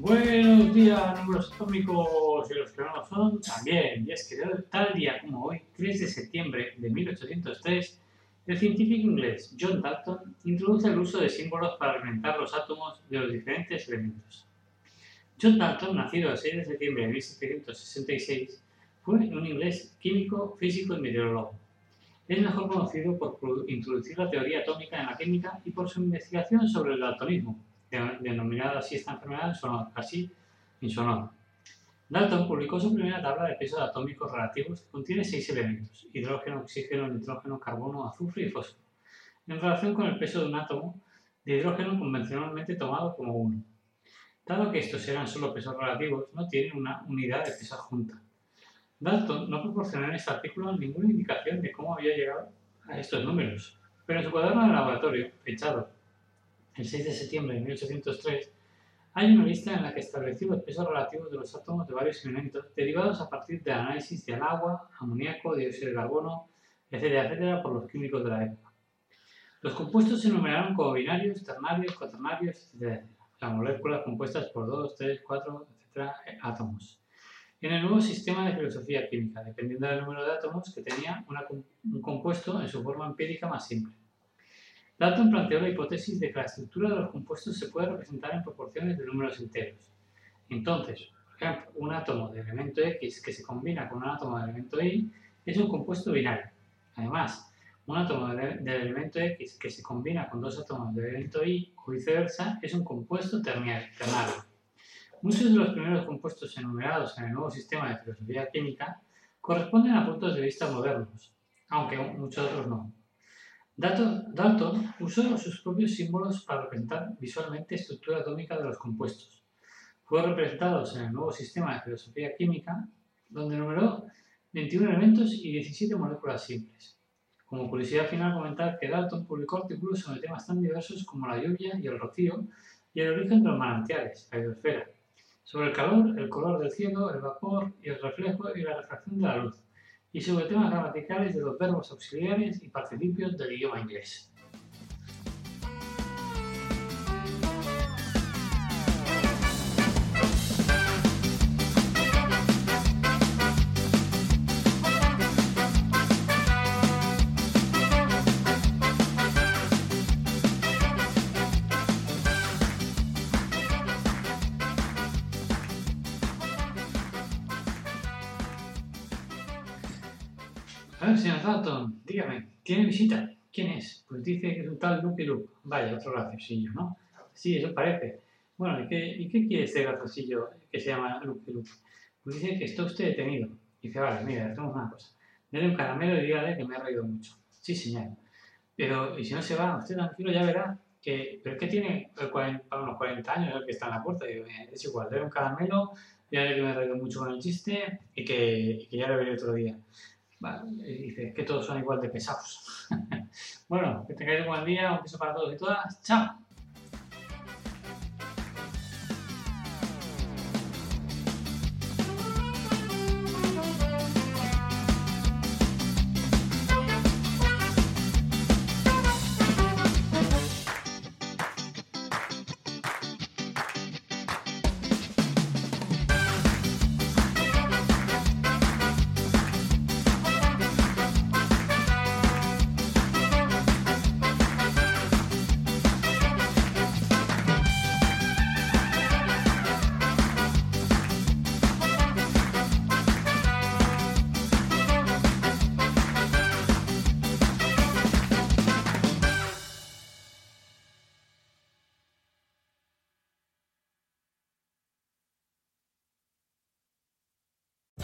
Buenos días, números atómicos y los que no lo son también. Y es que tal día como hoy, 3 de septiembre de 1803, el científico inglés John Dalton introduce el uso de símbolos para alimentar los átomos de los diferentes elementos. John Dalton, nacido el 6 de septiembre de 1766, fue un inglés químico, físico y meteorólogo. Es mejor conocido por introducir la teoría atómica en la química y por su investigación sobre el daltonismo, denominada así esta enfermedad así en su honor. Dalton publicó su primera tabla de pesos atómicos relativos que contiene seis elementos, hidrógeno, oxígeno, nitrógeno, carbono, azufre y fósforo, en relación con el peso de un átomo de hidrógeno convencionalmente tomado como uno. Dado que estos eran solo pesos relativos, no tienen una unidad de peso adjunta. Dalton no proporcionó en este artículo ninguna indicación de cómo había llegado a estos números, pero en su cuaderno de laboratorio, fechado el 6 de septiembre de 1803, hay una lista en la que estableció los pesos relativos de los átomos de varios elementos derivados a partir del análisis del agua, amoníaco, dióxido de carbono, etcétera, etcétera, por los químicos de la época. Los compuestos se enumeraron como binarios, ternarios, cuaternarios, etcétera, Las moléculas compuestas por 2, 3, 4, etcétera, átomos. En el nuevo sistema de filosofía química, dependiendo del número de átomos que tenía un compuesto en su forma empírica más simple. Dalton planteó la hipótesis de que la estructura de los compuestos se puede representar en proporciones de números enteros. Entonces, por ejemplo, un átomo de elemento X que se combina con un átomo de elemento Y es un compuesto binario. Además, un átomo del elemento X que se combina con dos átomos de elemento Y o viceversa es un compuesto ternario. Muchos de los primeros compuestos enumerados en el nuevo sistema de filosofía química corresponden a puntos de vista modernos, aunque muchos otros no. Dalton usó sus propios símbolos para representar visualmente estructura atómica de los compuestos. Fueron representados en el nuevo sistema de filosofía química, donde numeró 21 elementos y 17 moléculas simples. Como curiosidad final, comentar que Dalton publicó artículos sobre temas tan diversos como la lluvia y el rocío y el origen de los manantiales, la hidrosfera, sobre el calor, el color del cielo, el vapor y el reflejo y la refracción de la luz y sobre temas gramaticales de los verbos auxiliares y participios del idioma inglés. Señor Dalton, dígame, ¿tiene visita? ¿Quién es? Pues dice que es un tal Luke Luke. Vaya, otro graciosillo, ¿no? Sí, eso parece. Bueno, ¿y qué, ¿y qué quiere este graciosillo que se llama Luke Luke? Pues dice que está usted detenido. Dice, vale, mira, hacemos una cosa. Dele un caramelo y dígale que me ha reído mucho. Sí, señor. Pero, y si no se va, usted tranquilo ya verá que, pero es que tiene 40, unos 40 años el que está en la puerta. Digo, es igual, dele un caramelo, dígale que me ha reído mucho con el chiste y que, y que ya lo veré otro día. Vale, y dice que todos son igual de pesados. bueno, que tengáis un buen día, un beso para todos y todas. ¡Chao!